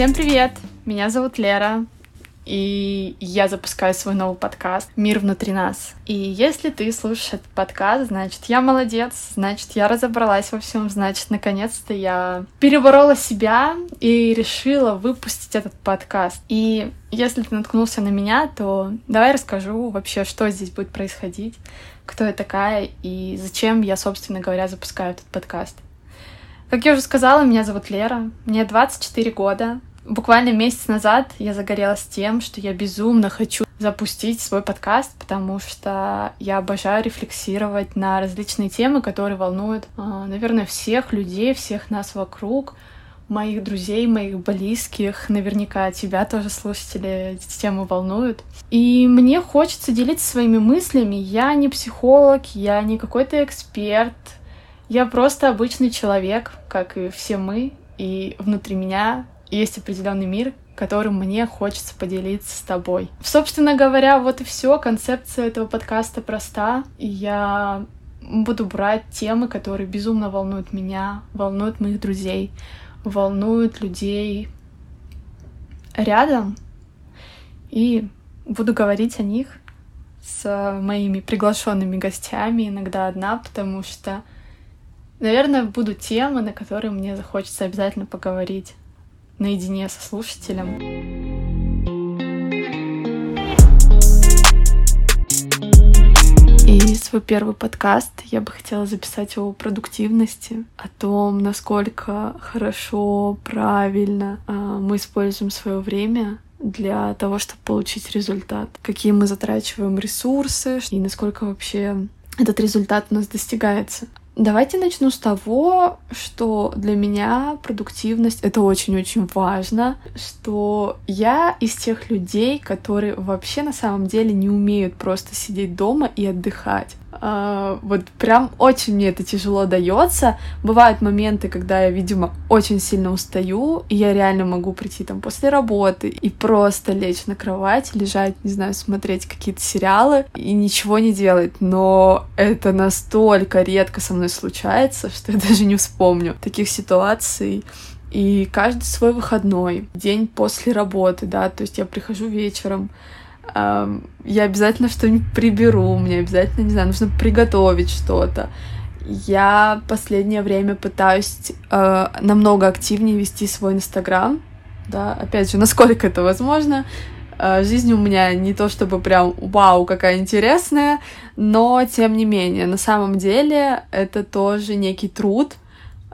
Всем привет! Меня зовут Лера, и я запускаю свой новый подкаст «Мир внутри нас». И если ты слушаешь этот подкаст, значит, я молодец, значит, я разобралась во всем, значит, наконец-то я переборола себя и решила выпустить этот подкаст. И если ты наткнулся на меня, то давай расскажу вообще, что здесь будет происходить, кто я такая и зачем я, собственно говоря, запускаю этот подкаст. Как я уже сказала, меня зовут Лера, мне 24 года, Буквально месяц назад я загорелась тем, что я безумно хочу запустить свой подкаст, потому что я обожаю рефлексировать на различные темы, которые волнуют, а, наверное, всех людей, всех нас вокруг, моих друзей, моих близких, наверняка тебя тоже слушатели эти темы волнуют. И мне хочется делиться своими мыслями. Я не психолог, я не какой-то эксперт, я просто обычный человек, как и все мы, и внутри меня есть определенный мир, которым мне хочется поделиться с тобой. Собственно говоря, вот и все. Концепция этого подкаста проста. Я буду брать темы, которые безумно волнуют меня, волнуют моих друзей, волнуют людей рядом. И буду говорить о них с моими приглашенными гостями, иногда одна, потому что, наверное, будут темы, на которые мне захочется обязательно поговорить наедине со слушателем. И свой первый подкаст я бы хотела записать о продуктивности, о том, насколько хорошо, правильно а, мы используем свое время для того, чтобы получить результат, какие мы затрачиваем ресурсы и насколько вообще этот результат у нас достигается. Давайте начну с того, что для меня продуктивность — это очень-очень важно, что я из тех людей, которые вообще на самом деле не умеют просто сидеть дома и отдыхать. А, вот прям очень мне это тяжело дается. Бывают моменты, когда я, видимо, очень сильно устаю, и я реально могу прийти там после работы и просто лечь на кровать, лежать, не знаю, смотреть какие-то сериалы и ничего не делать. Но это настолько редко со мной случается, что я даже не вспомню таких ситуаций. И каждый свой выходной, день после работы, да, то есть я прихожу вечером, я обязательно что-нибудь приберу, мне обязательно, не знаю, нужно приготовить что-то. Я последнее время пытаюсь э, намного активнее вести свой Инстаграм, да, опять же, насколько это возможно. Э, жизнь у меня не то чтобы прям вау, какая интересная, но тем не менее, на самом деле это тоже некий труд,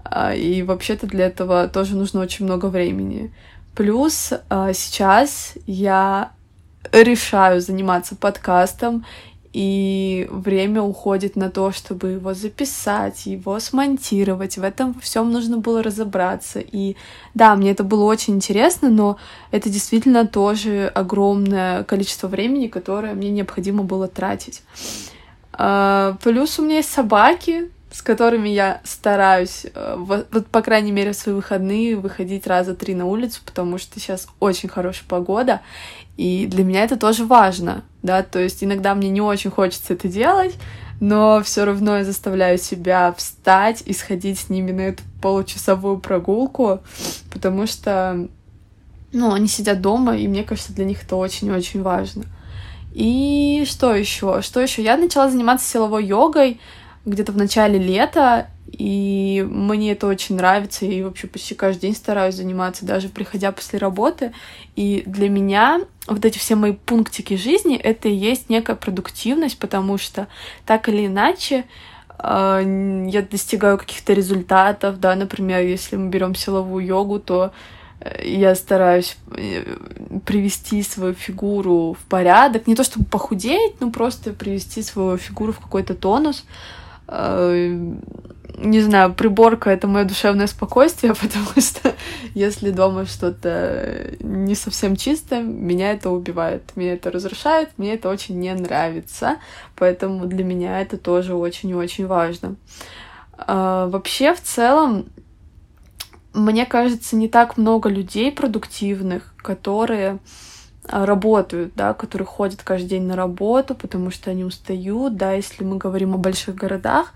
э, и вообще-то для этого тоже нужно очень много времени. Плюс э, сейчас я решаю заниматься подкастом, и время уходит на то, чтобы его записать, его смонтировать. В этом всем нужно было разобраться. И да, мне это было очень интересно, но это действительно тоже огромное количество времени, которое мне необходимо было тратить. А, плюс у меня есть собаки, с которыми я стараюсь, э, вот, по крайней мере, в свои выходные выходить раза три на улицу, потому что сейчас очень хорошая погода, и для меня это тоже важно, да, то есть иногда мне не очень хочется это делать, но все равно я заставляю себя встать и сходить с ними на эту получасовую прогулку, потому что, ну, они сидят дома, и мне кажется, для них это очень-очень важно. И что еще? Что еще? Я начала заниматься силовой йогой где-то в начале лета, и мне это очень нравится, и вообще почти каждый день стараюсь заниматься, даже приходя после работы. И для меня вот эти все мои пунктики жизни — это и есть некая продуктивность, потому что так или иначе э, я достигаю каких-то результатов, да, например, если мы берем силовую йогу, то э, я стараюсь э, привести свою фигуру в порядок, не то чтобы похудеть, но просто привести свою фигуру в какой-то тонус не знаю, приборка — это мое душевное спокойствие, потому что если дома что-то не совсем чисто, меня это убивает, меня это разрушает, мне это очень не нравится, поэтому для меня это тоже очень и очень важно. А, вообще, в целом, мне кажется, не так много людей продуктивных, которые работают, да, которые ходят каждый день на работу, потому что они устают, да, если мы говорим о больших городах,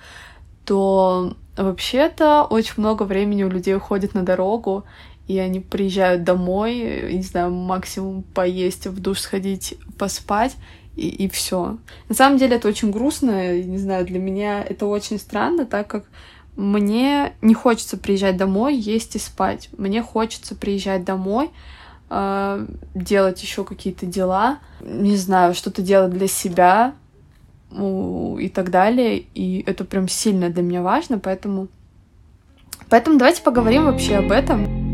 то вообще-то очень много времени у людей уходит на дорогу, и они приезжают домой, не знаю, максимум поесть, в душ сходить, поспать, и, и все. На самом деле это очень грустно, не знаю, для меня это очень странно, так как мне не хочется приезжать домой, есть и спать. Мне хочется приезжать домой, э, делать еще какие-то дела, не знаю, что-то делать для себя и так далее. И это прям сильно для меня важно, поэтому... Поэтому давайте поговорим вообще об этом.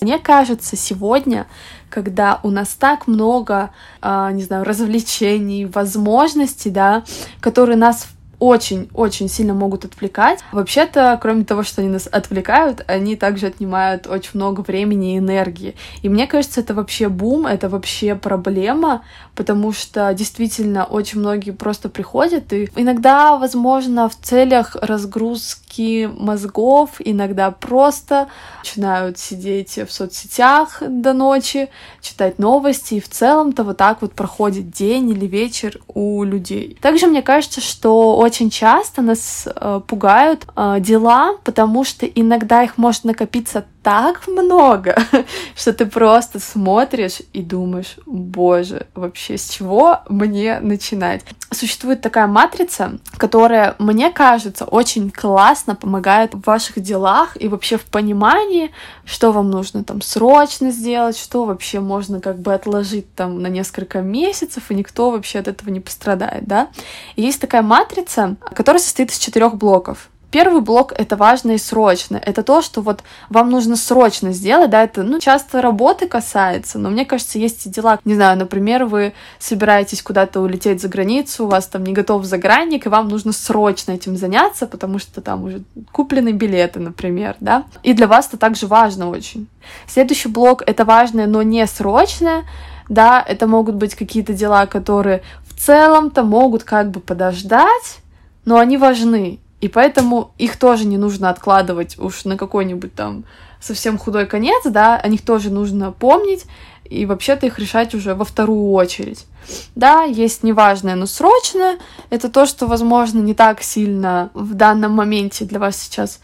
Мне кажется, сегодня, когда у нас так много, э, не знаю, развлечений, возможностей, да, которые нас очень-очень сильно могут отвлекать. Вообще-то, кроме того, что они нас отвлекают, они также отнимают очень много времени и энергии. И мне кажется, это вообще бум, это вообще проблема, потому что действительно очень многие просто приходят и иногда, возможно, в целях разгрузки мозгов, иногда просто начинают сидеть в соцсетях до ночи, читать новости, и в целом-то вот так вот проходит день или вечер у людей. Также мне кажется, что очень часто нас э, пугают э, дела, потому что иногда их может накопиться так много, что ты просто смотришь и думаешь, боже, вообще с чего мне начинать? Существует такая матрица, которая, мне кажется, очень классно помогает в ваших делах и вообще в понимании, что вам нужно там срочно сделать, что вообще можно как бы отложить там на несколько месяцев, и никто вообще от этого не пострадает, да? И есть такая матрица, которая состоит из четырех блоков. Первый блок — это важно и срочно. Это то, что вот вам нужно срочно сделать, да, это, ну, часто работы касается, но мне кажется, есть дела, не знаю, например, вы собираетесь куда-то улететь за границу, у вас там не готов загранник, и вам нужно срочно этим заняться, потому что там уже куплены билеты, например, да, и для вас это также важно очень. Следующий блок — это важное, но не срочное, да, это могут быть какие-то дела, которые в целом-то могут как бы подождать, но они важны, и поэтому их тоже не нужно откладывать уж на какой-нибудь там совсем худой конец, да, о них тоже нужно помнить и вообще-то их решать уже во вторую очередь. Да, есть неважное, но срочное. Это то, что, возможно, не так сильно в данном моменте для вас сейчас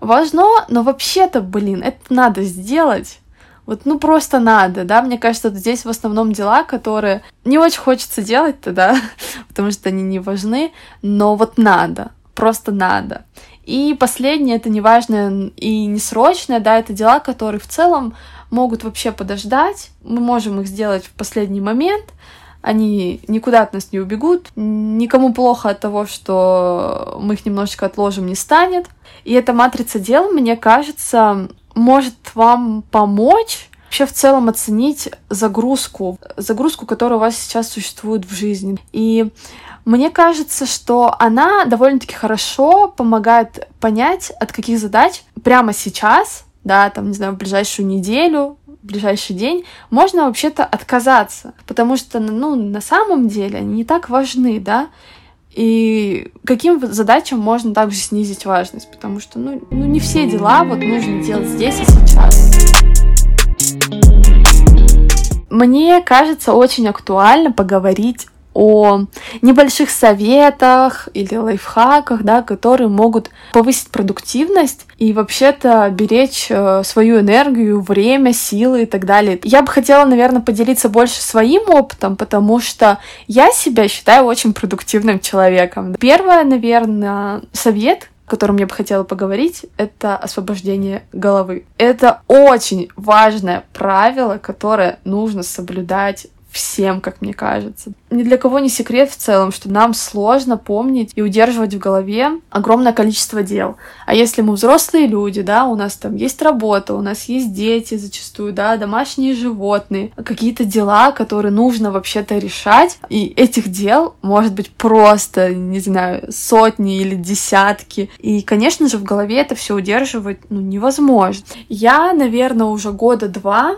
важно, но вообще-то, блин, это надо сделать. Вот, ну, просто надо, да, мне кажется, здесь в основном дела, которые не очень хочется делать-то, да, потому что они не важны, но вот надо просто надо. И последнее, это неважное и не срочное, да, это дела, которые в целом могут вообще подождать, мы можем их сделать в последний момент, они никуда от нас не убегут, никому плохо от того, что мы их немножечко отложим, не станет. И эта матрица дел, мне кажется, может вам помочь вообще в целом оценить загрузку, загрузку, которая у вас сейчас существует в жизни. И мне кажется, что она довольно-таки хорошо помогает понять, от каких задач прямо сейчас, да, там, не знаю, в ближайшую неделю, в ближайший день, можно вообще-то отказаться, потому что, ну, на самом деле они не так важны, да, и каким задачам можно также снизить важность, потому что, ну, ну не все дела вот нужно делать здесь и сейчас. Мне кажется очень актуально поговорить о небольших советах или лайфхаках, да, которые могут повысить продуктивность и вообще-то беречь э, свою энергию, время, силы и так далее. Я бы хотела, наверное, поделиться больше своим опытом, потому что я себя считаю очень продуктивным человеком. Первое, наверное, совет, о котором я бы хотела поговорить, это освобождение головы. Это очень важное правило, которое нужно соблюдать всем, как мне кажется. Ни для кого не секрет в целом, что нам сложно помнить и удерживать в голове огромное количество дел. А если мы взрослые люди, да, у нас там есть работа, у нас есть дети зачастую, да, домашние животные, какие-то дела, которые нужно вообще-то решать, и этих дел может быть просто, не знаю, сотни или десятки. И, конечно же, в голове это все удерживать ну, невозможно. Я, наверное, уже года два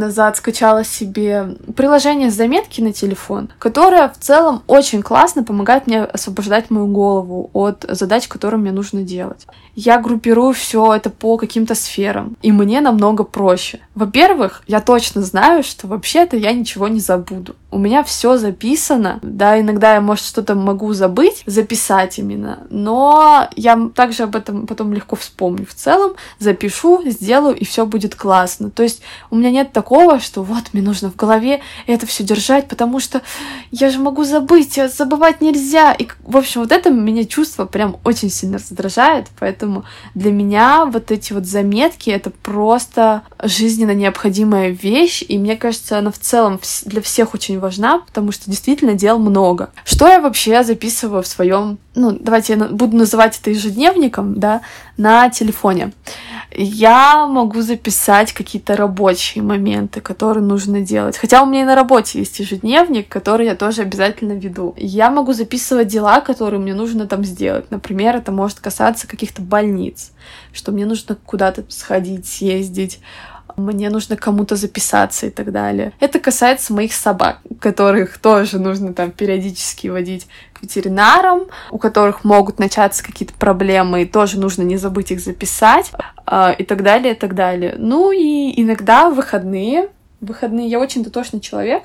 назад скачала себе приложение заметки на телефон, которое в целом очень классно помогает мне освобождать мою голову от задач, которые мне нужно делать. Я группирую все это по каким-то сферам, и мне намного проще. Во-первых, я точно знаю, что вообще-то я ничего не забуду. У меня все записано, да, иногда я, может, что-то могу забыть, записать именно, но я также об этом потом легко вспомню. В целом запишу, сделаю, и все будет классно. То есть у меня нет такого, что вот мне нужно в голове это все держать, потому что я же могу забыть, а забывать нельзя. И, в общем, вот это меня чувство прям очень сильно раздражает, поэтому для меня вот эти вот заметки — это просто жизненно необходимая вещь, и мне кажется, она в целом для всех очень важна, потому что действительно дел много. Что я вообще записываю в своем, ну, давайте я буду называть это ежедневником, да, на телефоне. Я могу записать какие-то рабочие моменты, которые нужно делать. Хотя у меня и на работе есть ежедневник, который я тоже обязательно веду. Я могу записывать дела, которые мне нужно там сделать. Например, это может касаться каких-то больниц, что мне нужно куда-то сходить, съездить, мне нужно кому-то записаться и так далее. Это касается моих собак, которых тоже нужно там периодически водить к ветеринарам, у которых могут начаться какие-то проблемы, и тоже нужно не забыть их записать, э, и так далее, и так далее. Ну и иногда выходные выходные я очень дотошный человек,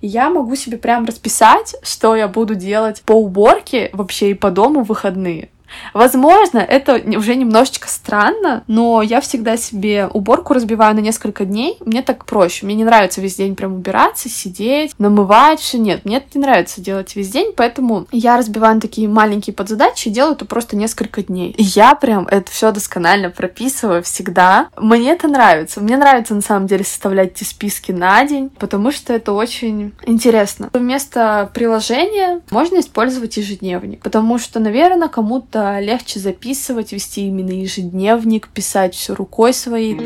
и я могу себе прям расписать, что я буду делать по уборке вообще и по дому в выходные. Возможно, это уже немножечко странно, но я всегда себе уборку разбиваю на несколько дней. Мне так проще. Мне не нравится весь день прям убираться, сидеть, намывать все. Нет, мне это не нравится делать весь день, поэтому я разбиваю на такие маленькие подзадачи и делаю это просто несколько дней. И я прям это все досконально прописываю всегда. Мне это нравится. Мне нравится на самом деле составлять эти списки на день, потому что это очень интересно. Вместо приложения можно использовать ежедневник, потому что, наверное, кому-то легче записывать, вести именно ежедневник, писать все рукой своей.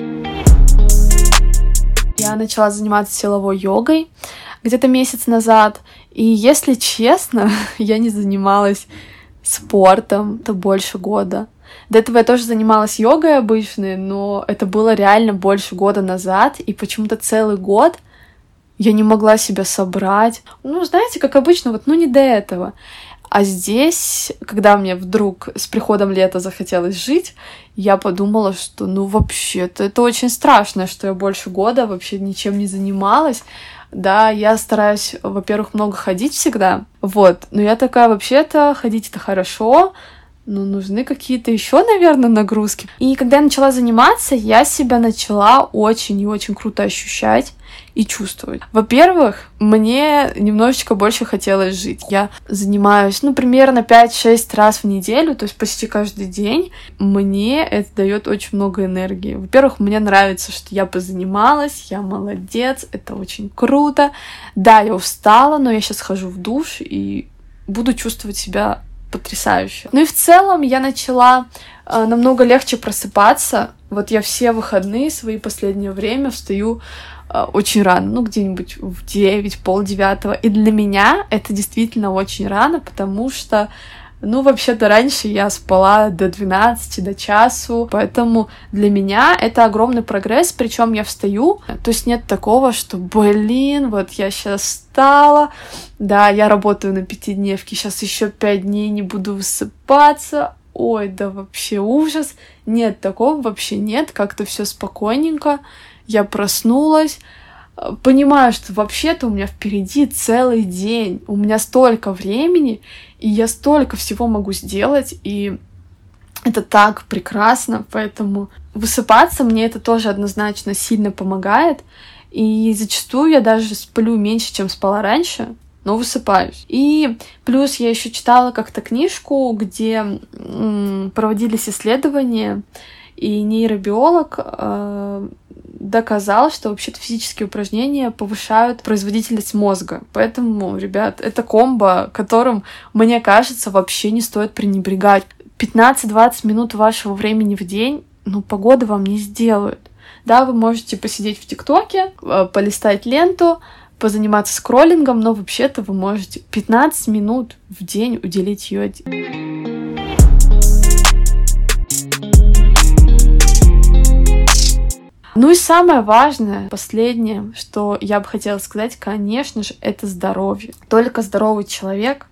Я начала заниматься силовой йогой где-то месяц назад. И если честно, я не занималась спортом, это больше года. До этого я тоже занималась йогой обычной, но это было реально больше года назад, и почему-то целый год я не могла себя собрать. Ну, знаете, как обычно, вот, ну, не до этого. А здесь, когда мне вдруг с приходом лета захотелось жить, я подумала, что ну вообще-то это очень страшно, что я больше года вообще ничем не занималась. Да, я стараюсь, во-первых, много ходить всегда. Вот. Но я такая, вообще-то, ходить это хорошо, но нужны какие-то еще, наверное, нагрузки. И когда я начала заниматься, я себя начала очень и очень круто ощущать и чувствовать. Во-первых, мне немножечко больше хотелось жить. Я занимаюсь, ну, примерно 5-6 раз в неделю, то есть почти каждый день. Мне это дает очень много энергии. Во-первых, мне нравится, что я позанималась, я молодец, это очень круто. Да, я устала, но я сейчас хожу в душ и буду чувствовать себя потрясающе. Ну и в целом я начала э, намного легче просыпаться. Вот я все выходные свои последнее время встаю очень рано, ну, где-нибудь в 9, полдевятого. И для меня это действительно очень рано, потому что ну, вообще-то раньше я спала до 12, до часу, поэтому для меня это огромный прогресс, причем я встаю, то есть нет такого, что, блин, вот я сейчас встала, да, я работаю на пятидневке, сейчас еще пять дней не буду высыпаться, ой, да вообще ужас, нет такого вообще нет, как-то все спокойненько, я проснулась, э, понимаю, что вообще-то у меня впереди целый день, у меня столько времени, и я столько всего могу сделать, и это так прекрасно, поэтому высыпаться мне это тоже однозначно сильно помогает, и зачастую я даже сплю меньше, чем спала раньше, но высыпаюсь. И плюс я еще читала как-то книжку, где проводились исследования, и нейробиолог э, доказал, что вообще-то физические упражнения повышают производительность мозга. Поэтому, ребят, это комбо, которым, мне кажется, вообще не стоит пренебрегать. 15-20 минут вашего времени в день, ну, погода вам не сделают. Да, вы можете посидеть в ТикТоке, э, полистать ленту, позаниматься скроллингом, но вообще-то вы можете 15 минут в день уделить йоде. Ну и самое важное, последнее, что я бы хотела сказать, конечно же, это здоровье. Только здоровый человек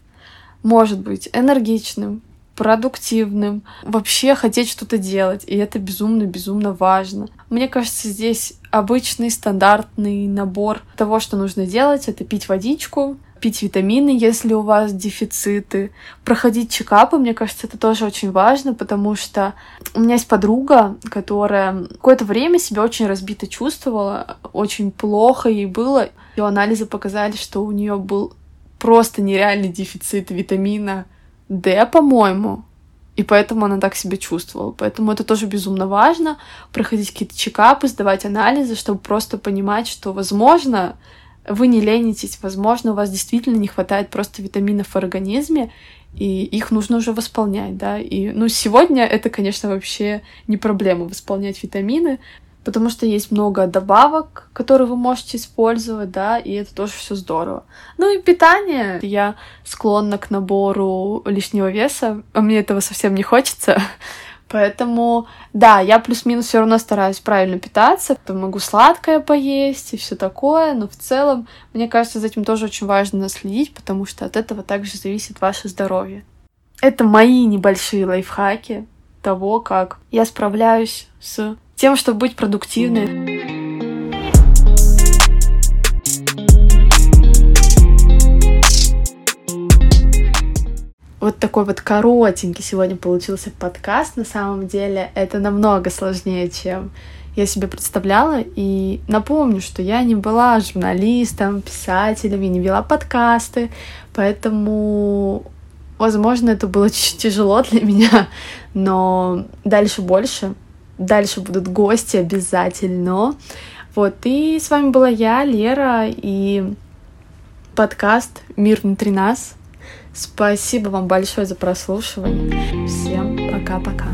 может быть энергичным, продуктивным, вообще хотеть что-то делать. И это безумно-безумно важно. Мне кажется, здесь обычный стандартный набор того, что нужно делать, это пить водичку, пить витамины, если у вас дефициты, проходить чекапы, мне кажется, это тоже очень важно, потому что у меня есть подруга, которая какое-то время себя очень разбито чувствовала, очень плохо ей было. Ее анализы показали, что у нее был просто нереальный дефицит витамина D, по-моему. И поэтому она так себя чувствовала. Поэтому это тоже безумно важно. Проходить какие-то чекапы, сдавать анализы, чтобы просто понимать, что, возможно, вы не ленитесь, возможно, у вас действительно не хватает просто витаминов в организме, и их нужно уже восполнять, да. И, ну, сегодня это, конечно, вообще не проблема восполнять витамины, потому что есть много добавок, которые вы можете использовать, да, и это тоже все здорово. Ну и питание. Я склонна к набору лишнего веса, а мне этого совсем не хочется. Поэтому, да, я плюс-минус все равно стараюсь правильно питаться, могу сладкое поесть и все такое, но в целом, мне кажется, за этим тоже очень важно следить, потому что от этого также зависит ваше здоровье. Это мои небольшие лайфхаки того, как я справляюсь с тем, чтобы быть продуктивной. Вот такой вот коротенький сегодня получился подкаст. На самом деле это намного сложнее, чем я себе представляла. И напомню, что я не была журналистом, писателем, я не вела подкасты, поэтому, возможно, это было чуть тяжело для меня, но дальше больше. Дальше будут гости обязательно. Вот, и с вами была я, Лера, и подкаст «Мир внутри нас». Спасибо вам большое за прослушивание. Всем пока-пока.